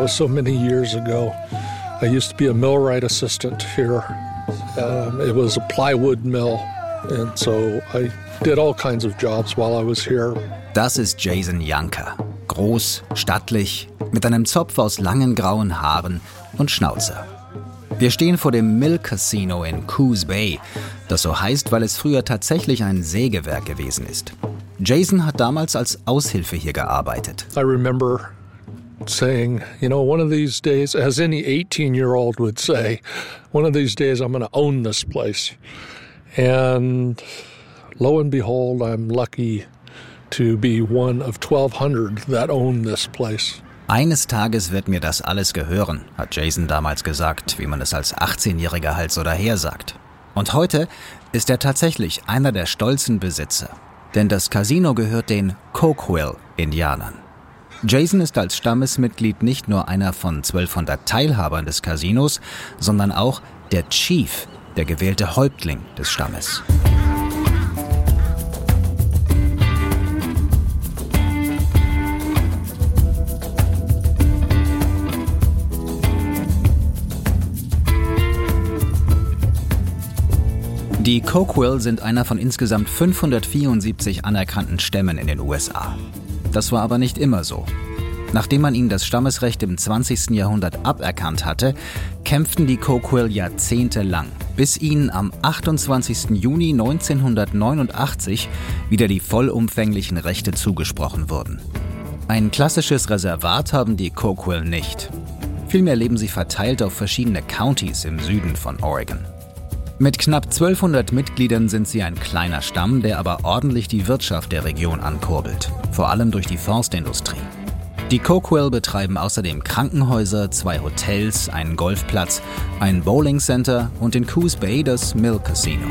was so many years ago. I used to be a millwright assistant here. Um, it was a plywood mill, and so I did all kinds of jobs while I was here. Das ist Jason Janker. Groß, stattlich, mit einem Zopf aus langen grauen Haaren und Schnauze. Wir stehen vor dem Mill Casino in Coos Bay, das so heißt, weil es früher tatsächlich ein Sägewerk gewesen ist. Jason hat damals als Aushilfe hier gearbeitet. I remember saying, you know, one of these days, as any 18 year old would say, one of these days I'm going to own this place. And lo and behold, I'm lucky to be one of 1,200 that own this place. Eines Tages wird mir das alles gehören, hat Jason damals gesagt, wie man es als 18-Jähriger halt so daher sagt. Und heute ist er tatsächlich einer der stolzen Besitzer. Denn das Casino gehört den Cokewill-Indianern. Jason ist als Stammesmitglied nicht nur einer von 1200 Teilhabern des Casinos, sondern auch der Chief, der gewählte Häuptling des Stammes. Die Cokewill sind einer von insgesamt 574 anerkannten Stämmen in den USA. Das war aber nicht immer so. Nachdem man ihnen das Stammesrecht im 20. Jahrhundert aberkannt hatte, kämpften die Coquille jahrzehntelang, bis ihnen am 28. Juni 1989 wieder die vollumfänglichen Rechte zugesprochen wurden. Ein klassisches Reservat haben die Coquille nicht. Vielmehr leben sie verteilt auf verschiedene Countys im Süden von Oregon. Mit knapp 1200 Mitgliedern sind sie ein kleiner Stamm, der aber ordentlich die Wirtschaft der Region ankurbelt, vor allem durch die Forstindustrie. Die Coquille betreiben außerdem Krankenhäuser, zwei Hotels, einen Golfplatz, ein Bowling Center und in Coos Bay das Mill Casino.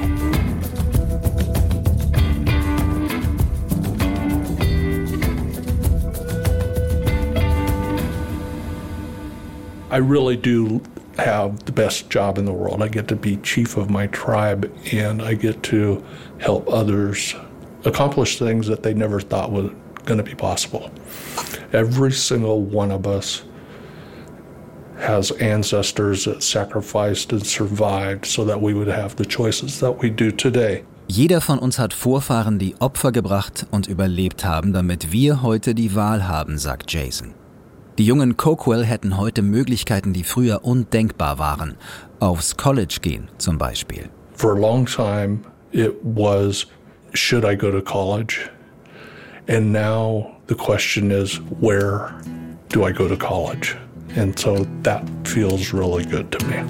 I really do have the best job in the world. I get to be chief of my tribe and I get to help others accomplish things that they never thought was going to be possible. Every single one of us has ancestors that sacrificed and survived so that we would have the choices that we do today. Jeder von uns hat Vorfahren, die Opfer gebracht und überlebt haben, damit wir heute die Wahl haben, sagt Jason. Die jungen Coquell hätten heute Möglichkeiten, die früher undenkbar waren. Aufs College gehen zum Beispiel. For a long time it was should I go to college? And now the question is where do I go to college? And so that feels really good to me.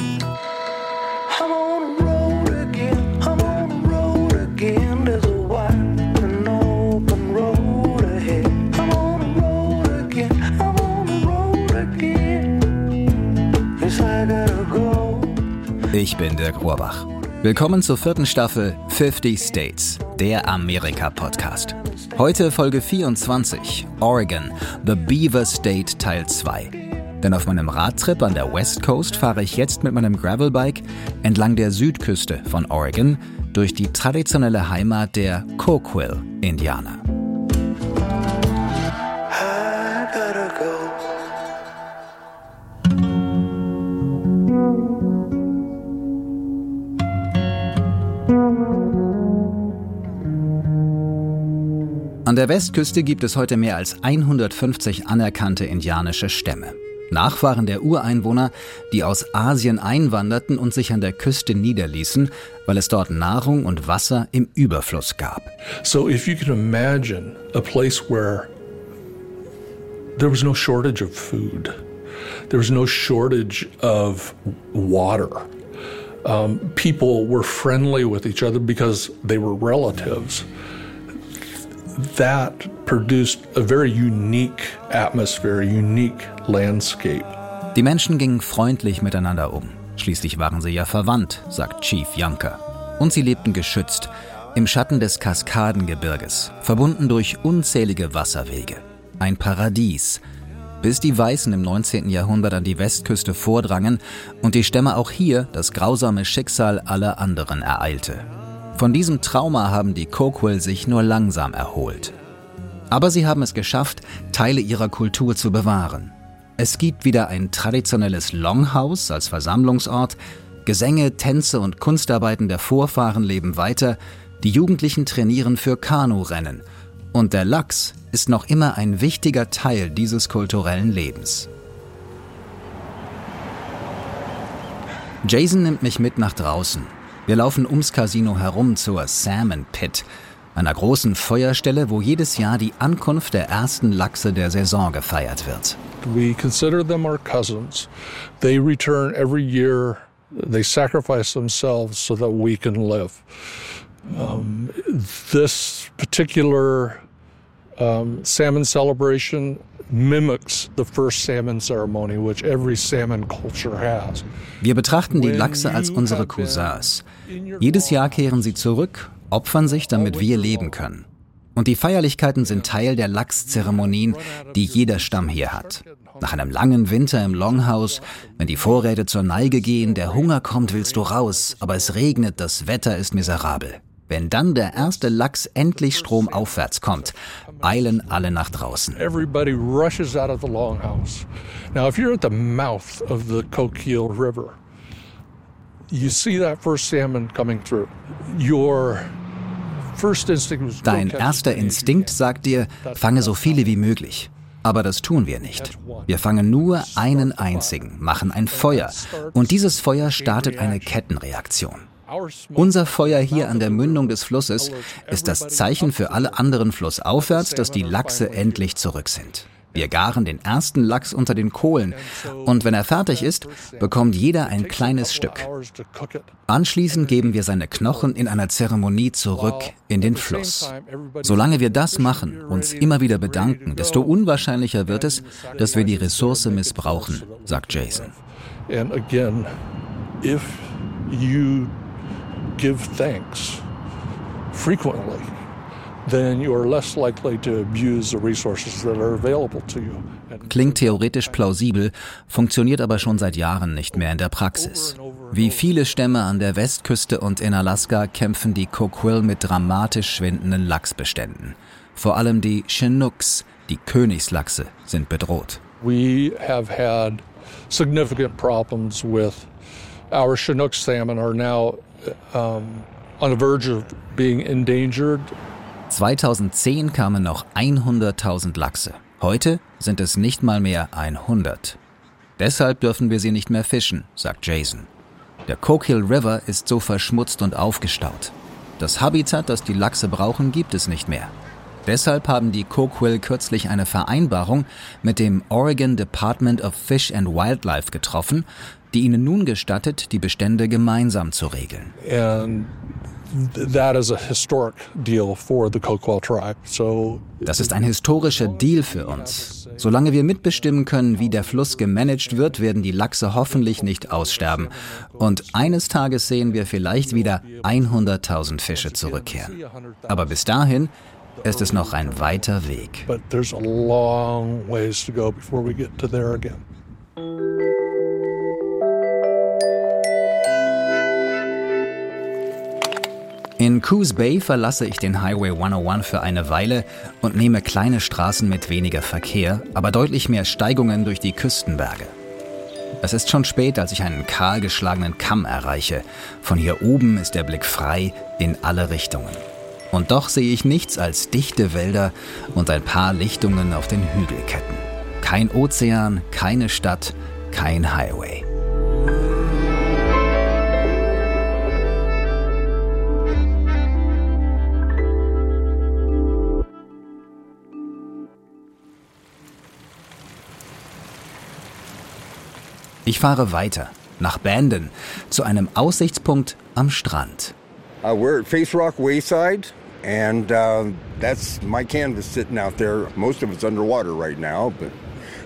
Ich bin Dirk Rohrbach. Willkommen zur vierten Staffel 50 States, der Amerika-Podcast. Heute Folge 24, Oregon, The Beaver State Teil 2. Denn auf meinem Radtrip an der West Coast fahre ich jetzt mit meinem Gravelbike entlang der Südküste von Oregon durch die traditionelle Heimat der Coquille-Indianer. An der Westküste gibt es heute mehr als 150 anerkannte indianische Stämme. Nachfahren der Ureinwohner, die aus Asien einwanderten und sich an der Küste niederließen, weil es dort Nahrung und Wasser im Überfluss gab. So if you can imagine a place where there was no shortage of food, there was no shortage of water. Um, people were friendly with each other because they were relatives. That produced a very unique atmosphere, a unique landscape. Die Menschen gingen freundlich miteinander um. Schließlich waren sie ja verwandt, sagt Chief Janker. Und sie lebten geschützt, im Schatten des Kaskadengebirges, verbunden durch unzählige Wasserwege. Ein Paradies, bis die Weißen im 19. Jahrhundert an die Westküste vordrangen und die Stämme auch hier das grausame Schicksal aller anderen ereilte. Von diesem Trauma haben die Coquille sich nur langsam erholt. Aber sie haben es geschafft, Teile ihrer Kultur zu bewahren. Es gibt wieder ein traditionelles Longhouse als Versammlungsort, Gesänge, Tänze und Kunstarbeiten der Vorfahren leben weiter, die Jugendlichen trainieren für Kanurennen und der Lachs ist noch immer ein wichtiger Teil dieses kulturellen Lebens. Jason nimmt mich mit nach draußen. Wir laufen ums Casino herum zur Salmon Pit, einer großen Feuerstelle, wo jedes Jahr die Ankunft der ersten Lachse der Saison gefeiert wird. We consider them our cousins. They return every year. They sacrifice themselves so that we can live. Um, this particular um, salmon celebration mimics the first salmon ceremony, which every salmon culture has. Wir betrachten die Lachse als unsere Cousins. Jedes Jahr kehren sie zurück, opfern sich, damit wir leben können. Und die Feierlichkeiten sind Teil der Lachszeremonien, die jeder Stamm hier hat. Nach einem langen Winter im Longhouse, wenn die Vorräte zur Neige gehen, der Hunger kommt, willst du raus, aber es regnet, das Wetter ist miserabel. Wenn dann der erste Lachs endlich stromaufwärts kommt, eilen alle nach draußen. Everybody rushes out of the longhouse. Now, if you're at the mouth of the Coquille River, you see that first salmon coming through. Your Dein erster Instinkt sagt dir, fange so viele wie möglich. Aber das tun wir nicht. Wir fangen nur einen einzigen, machen ein Feuer. Und dieses Feuer startet eine Kettenreaktion. Unser Feuer hier an der Mündung des Flusses ist das Zeichen für alle anderen flussaufwärts, dass die Lachse endlich zurück sind. Wir garen den ersten Lachs unter den Kohlen und wenn er fertig ist, bekommt jeder ein kleines Stück. Anschließend geben wir seine Knochen in einer Zeremonie zurück in den Fluss. Solange wir das machen, uns immer wieder bedanken, desto unwahrscheinlicher wird es, dass wir die Ressource missbrauchen, sagt Jason. And again, if you give thanks frequently, then you are less likely to abuse the resources that are available to you. Klingt theoretisch plausibel, funktioniert aber schon seit Jahren nicht mehr in der Praxis. Wie viele Stämme an der Westküste und in Alaska kämpfen die Coquille mit dramatisch schwindenden Lachsbeständen. Vor allem die Chinooks, die Königslachse, sind bedroht. We have had significant problems with our Chinook salmon are now um, on the verge of being endangered. 2010 kamen noch 100.000 Lachse. Heute sind es nicht mal mehr 100. Deshalb dürfen wir sie nicht mehr fischen, sagt Jason. Der Coquille River ist so verschmutzt und aufgestaut. Das Habitat, das die Lachse brauchen, gibt es nicht mehr. Deshalb haben die Coquille kürzlich eine Vereinbarung mit dem Oregon Department of Fish and Wildlife getroffen, die ihnen nun gestattet, die Bestände gemeinsam zu regeln. Das ist ein historischer Deal für uns. Solange wir mitbestimmen können, wie der Fluss gemanagt wird, werden die Lachse hoffentlich nicht aussterben. Und eines Tages sehen wir vielleicht wieder 100.000 Fische zurückkehren. Aber bis dahin ist es noch ein weiter Weg. In Coos Bay verlasse ich den Highway 101 für eine Weile und nehme kleine Straßen mit weniger Verkehr, aber deutlich mehr Steigungen durch die Küstenberge. Es ist schon spät, als ich einen kahlgeschlagenen Kamm erreiche. Von hier oben ist der Blick frei in alle Richtungen. Und doch sehe ich nichts als dichte Wälder und ein paar Lichtungen auf den Hügelketten. Kein Ozean, keine Stadt, kein Highway. Ich fahre weiter, nach Bandon, zu einem Aussichtspunkt am Strand. Uh, we're at Face Rock Wayside, and uh, that's my canvas sitting out there. Most of it's underwater right now, but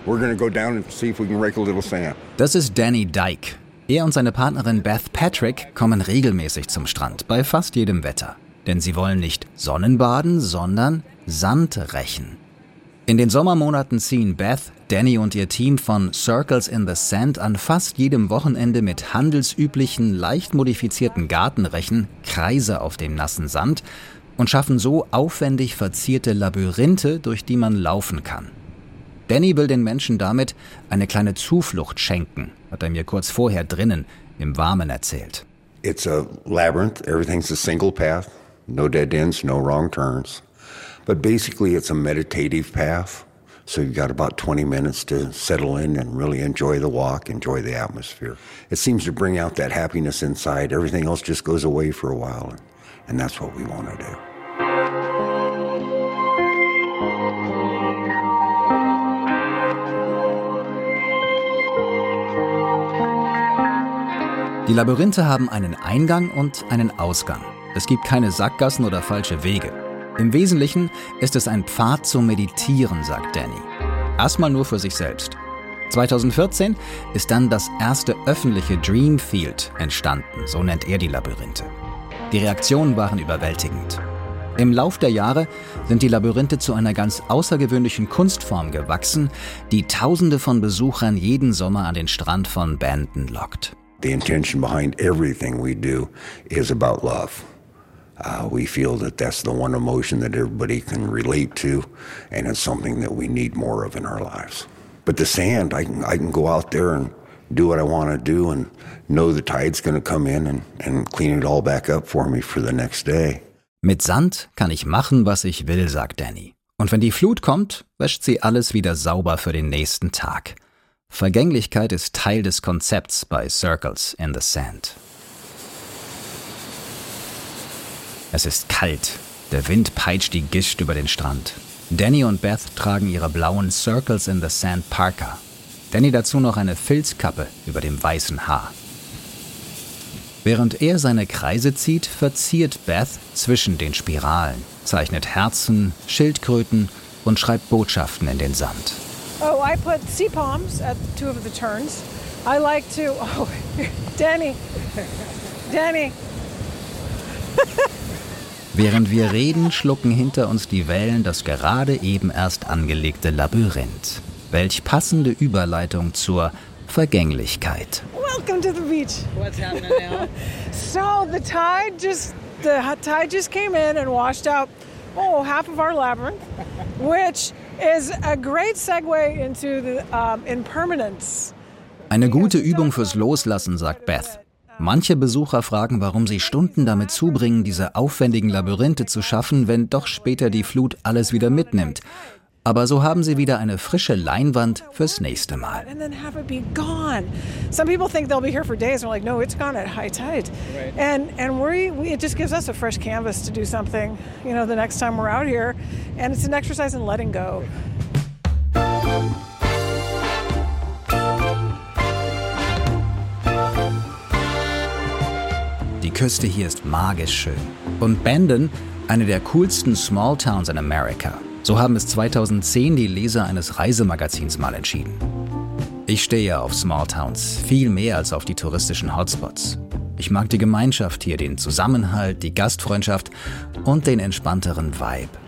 we're going to go down and see if we can rake a little sand. Das ist Danny Dyke. Er und seine Partnerin Beth Patrick kommen regelmäßig zum Strand, bei fast jedem Wetter. Denn sie wollen nicht Sonnenbaden, sondern Sand rächen. In den Sommermonaten ziehen Beth, Danny und ihr Team von Circles in the Sand an fast jedem Wochenende mit handelsüblichen, leicht modifizierten Gartenrechen Kreise auf dem nassen Sand und schaffen so aufwendig verzierte Labyrinthe, durch die man laufen kann. Danny will den Menschen damit eine kleine Zuflucht schenken, hat er mir kurz vorher drinnen im Warmen erzählt. It's a labyrinth. Everything's a single path. No dead ends, no wrong turns. But basically, it's a meditative path. So you've got about 20 minutes to settle in and really enjoy the walk, enjoy the atmosphere. It seems to bring out that happiness inside. Everything else just goes away for a while. And that's what we want to do. Die Labyrinthe haben einen Eingang und einen Ausgang. Es gibt keine Sackgassen oder falsche Wege. Im Wesentlichen ist es ein Pfad zum Meditieren, sagt Danny. Erstmal nur für sich selbst. 2014 ist dann das erste öffentliche Dreamfield entstanden, so nennt er die Labyrinthe. Die Reaktionen waren überwältigend. Im Lauf der Jahre sind die Labyrinthe zu einer ganz außergewöhnlichen Kunstform gewachsen, die Tausende von Besuchern jeden Sommer an den Strand von Bandon lockt. The intention behind everything we do is about love. Uh, we feel that that's the one emotion that everybody can relate to, and it's something that we need more of in our lives. But the sand, I can, I can go out there and do what I want to do and know the tide's going to come in and, and clean it all back up for me for the next day. Mit Sand kann ich machen, was ich will, sagt Danny. Und wenn die Flut kommt, wäscht sie alles wieder sauber für den nächsten Tag. Vergänglichkeit ist Teil des Konzepts bei Circles in the Sand. Es ist kalt. Der Wind peitscht die Gischt über den Strand. Danny und Beth tragen ihre blauen Circles in the Sand Parker. Danny dazu noch eine Filzkappe über dem weißen Haar. Während er seine Kreise zieht, verziert Beth zwischen den Spiralen, zeichnet Herzen, Schildkröten und schreibt Botschaften in den Sand. Oh, I put sea palms at two of the turns. I like to. Oh, Danny. Danny. Während wir reden, schlucken hinter uns die Wellen das gerade eben erst angelegte Labyrinth. Welch passende Überleitung zur Vergänglichkeit. Welcome to the beach. What's happening now? So the tide just the tide just came in and washed out oh half of our labyrinth, which is a great segue into the um, impermanence. Eine gute Übung fürs Loslassen, sagt Beth. Manche Besucher fragen, warum sie Stunden damit zubringen, diese aufwendigen Labyrinthe zu schaffen, wenn doch später die Flut alles wieder mitnimmt. Aber so haben sie wieder eine frische Leinwand fürs nächste Mal. Küste hier ist magisch schön. Und Bandon, eine der coolsten Small Towns in America. So haben es 2010 die Leser eines Reisemagazins mal entschieden. Ich stehe ja auf Small Towns, viel mehr als auf die touristischen Hotspots. Ich mag die Gemeinschaft hier, den Zusammenhalt, die Gastfreundschaft und den entspannteren Vibe.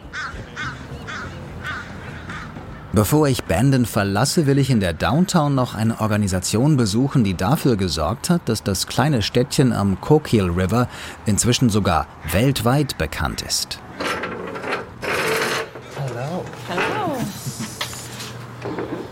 Bevor ich Bandon verlasse, will ich in der Downtown noch eine Organisation besuchen, die dafür gesorgt hat, dass das kleine Städtchen am Coquille River inzwischen sogar weltweit bekannt ist. Hello. Hello.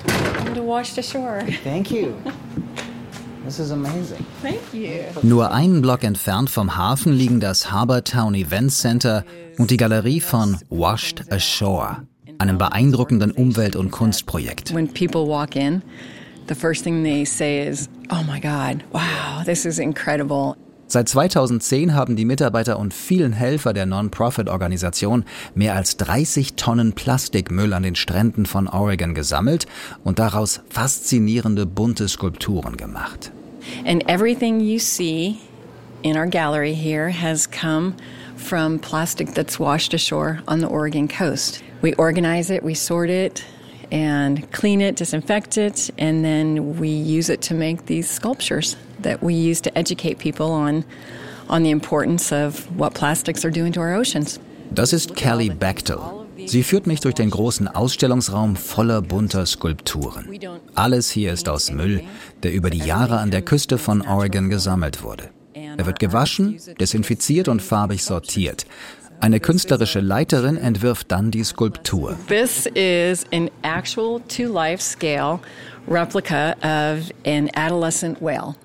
Welcome to Wash the Shore. Thank you. This is amazing. Thank you. Nur einen Block entfernt vom Hafen liegen das Harbortown Event Center und die Galerie von Washed Ashore, einem beeindruckenden Umwelt- und Kunstprojekt. When people walk in, the first thing they say is, "Oh my God! Wow, this is incredible." Seit 2010 haben die Mitarbeiter und vielen Helfer der Non-Profit-Organisation mehr als 30 Tonnen Plastikmüll an den Stränden von Oregon gesammelt und daraus faszinierende bunte Skulpturen gemacht. And everything you see in our gallery here has come from plastic that's washed ashore on the Oregon coast. We organize it, we sort it, and clean it, disinfect it, and then we use it to make these sculptures that we use to educate people on on the importance of what plastics are doing to our oceans. Das ist Kelly Bechtel. Sie führt mich durch den großen Ausstellungsraum voller bunter Skulpturen. Alles hier ist aus Müll, der über die Jahre an der Küste von Oregon gesammelt wurde. Er wird gewaschen, desinfiziert und farbig sortiert. Eine künstlerische Leiterin entwirft dann die Skulptur. This is an actual to life scale replica of an adolescent whale.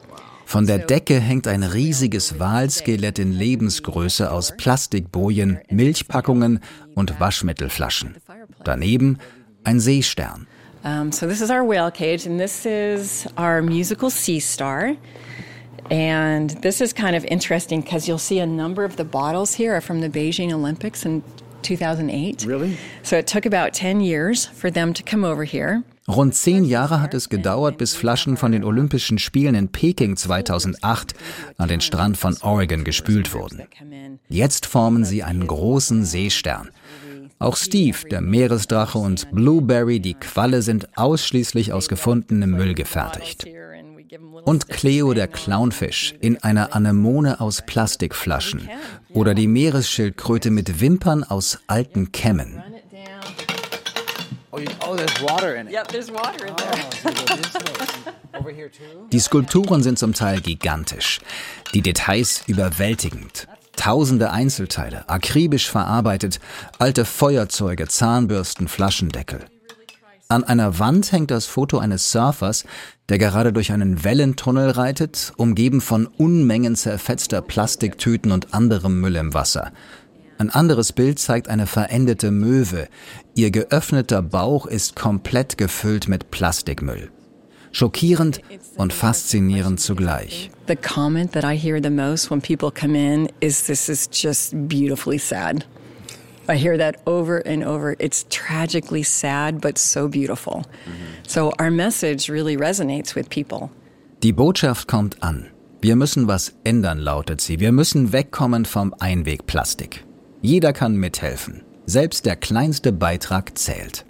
Von der Decke hängt ein riesiges Walskelett in Lebensgröße aus Plastikbojen, Milchpackungen und Waschmittelflaschen. Daneben ein Seestern. Um, so this is our whale cage, and this is our musical sea star. And this is kind of interesting because you'll see a number of the bottles here are from the Beijing Olympics in 2008. Really? So it took about 10 years for them to come over here. Rund zehn Jahre hat es gedauert, bis Flaschen von den Olympischen Spielen in Peking 2008 an den Strand von Oregon gespült wurden. Jetzt formen sie einen großen Seestern. Auch Steve, der Meeresdrache und Blueberry, die Qualle, sind ausschließlich aus gefundenem Müll gefertigt. Und Cleo, der Clownfisch, in einer Anemone aus Plastikflaschen. Oder die Meeresschildkröte mit Wimpern aus alten Kämmen. Oh, oh, too? Die Skulpturen sind zum Teil gigantisch, die Details überwältigend. Tausende Einzelteile, akribisch verarbeitet, alte Feuerzeuge, Zahnbürsten, Flaschendeckel. An einer Wand hängt das Foto eines Surfers, der gerade durch einen Wellentunnel reitet, umgeben von Unmengen zerfetzter Plastiktüten und anderem Müll im Wasser. Ein anderes Bild zeigt eine verendete Möwe. Ihr geöffneter Bauch ist komplett gefüllt mit Plastikmüll. Schockierend und faszinierend zugleich. The comment that I hear the most when people come in is this is just beautifully sad. I hear that over and over. It's tragically sad, but so beautiful. So our message really resonates with people. Die Botschaft kommt an. Wir müssen was ändern, lautet sie. Wir müssen wegkommen vom Einwegplastik. Jeder kann mithelfen. Selbst der kleinste Beitrag zählt.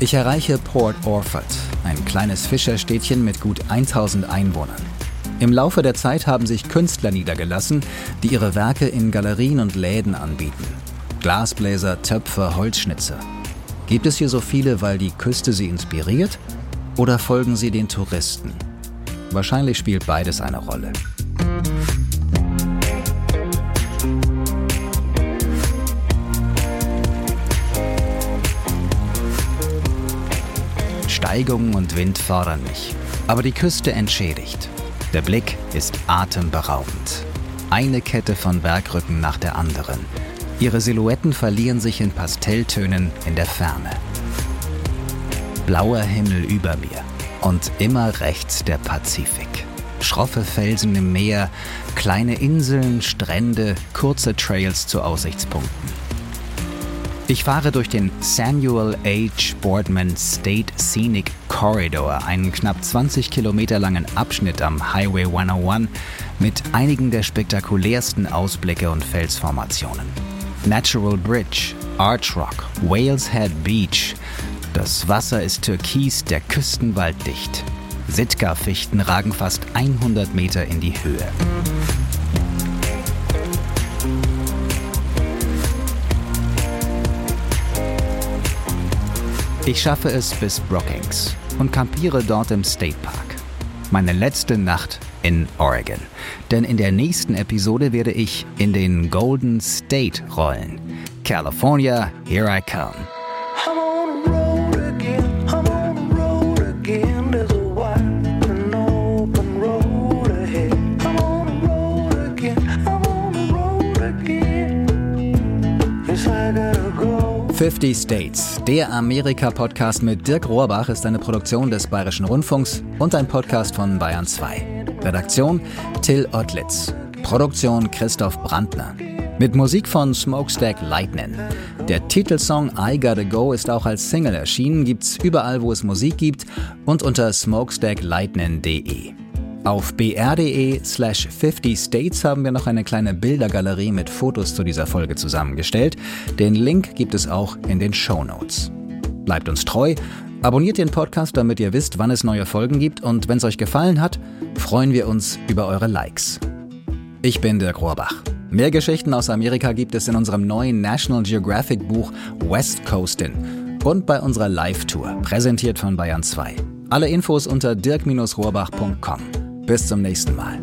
Ich erreiche Port Orford, ein kleines Fischerstädtchen mit gut 1000 Einwohnern. Im Laufe der Zeit haben sich Künstler niedergelassen, die ihre Werke in Galerien und Läden anbieten. Glasbläser, Töpfer, Holzschnitzer. Gibt es hier so viele, weil die Küste sie inspiriert? Oder folgen sie den Touristen? Wahrscheinlich spielt beides eine Rolle. Steigungen und Wind fordern mich, aber die Küste entschädigt. Der Blick ist atemberaubend. Eine Kette von Bergrücken nach der anderen. Ihre Silhouetten verlieren sich in Pastelltönen in der Ferne. Blauer Himmel über mir und immer rechts der Pazifik. Schroffe Felsen im Meer, kleine Inseln, Strände, kurze Trails zu Aussichtspunkten. Ich fahre durch den Samuel H. Boardman State Scenic Corridor, einen knapp 20 Kilometer langen Abschnitt am Highway 101 mit einigen der spektakulärsten Ausblicke und Felsformationen. Natural Bridge, Arch Rock, Whales Head Beach. Das Wasser ist türkis, der Küstenwald dicht. Sitka-Fichten ragen fast 100 Meter in die Höhe. Ich schaffe es bis Brookings und campiere dort im State Park. Meine letzte Nacht in Oregon. Denn in der nächsten Episode werde ich in den Golden State rollen. California, here I come. 50 States, der Amerika-Podcast mit Dirk Rohrbach ist eine Produktion des Bayerischen Rundfunks und ein Podcast von Bayern 2. Redaktion Till Ottlitz. Produktion Christoph Brandner. Mit Musik von Smokestack Lightning. Der Titelsong I Gotta Go ist auch als Single erschienen, gibt's überall, wo es Musik gibt und unter smokestacklightning.de. Auf br.de slash 50 States haben wir noch eine kleine Bildergalerie mit Fotos zu dieser Folge zusammengestellt. Den Link gibt es auch in den Show Notes. Bleibt uns treu, abonniert den Podcast, damit ihr wisst, wann es neue Folgen gibt und wenn es euch gefallen hat, freuen wir uns über eure Likes. Ich bin Dirk Rohrbach. Mehr Geschichten aus Amerika gibt es in unserem neuen National Geographic Buch West Coastin' und bei unserer Live-Tour, präsentiert von Bayern 2. Alle Infos unter dirk-rohrbach.com. Bis zum nächsten Mal.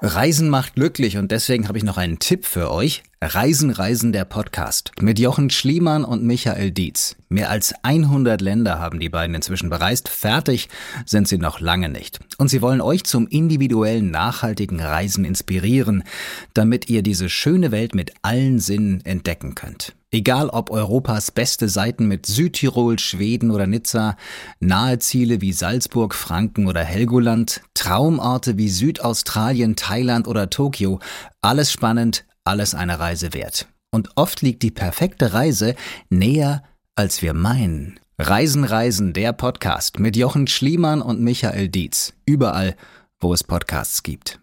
Reisen macht glücklich und deswegen habe ich noch einen Tipp für euch. Reisen, Reisen, der Podcast. Mit Jochen Schliemann und Michael Dietz. Mehr als 100 Länder haben die beiden inzwischen bereist. Fertig sind sie noch lange nicht. Und sie wollen euch zum individuellen, nachhaltigen Reisen inspirieren, damit ihr diese schöne Welt mit allen Sinnen entdecken könnt. Egal ob Europas beste Seiten mit Südtirol, Schweden oder Nizza, nahe Ziele wie Salzburg, Franken oder Helgoland, Traumorte wie Südaustralien, Thailand oder Tokio, alles spannend, alles eine Reise wert. Und oft liegt die perfekte Reise näher, als wir meinen. Reisen, Reisen, der Podcast mit Jochen Schliemann und Michael Dietz. Überall, wo es Podcasts gibt.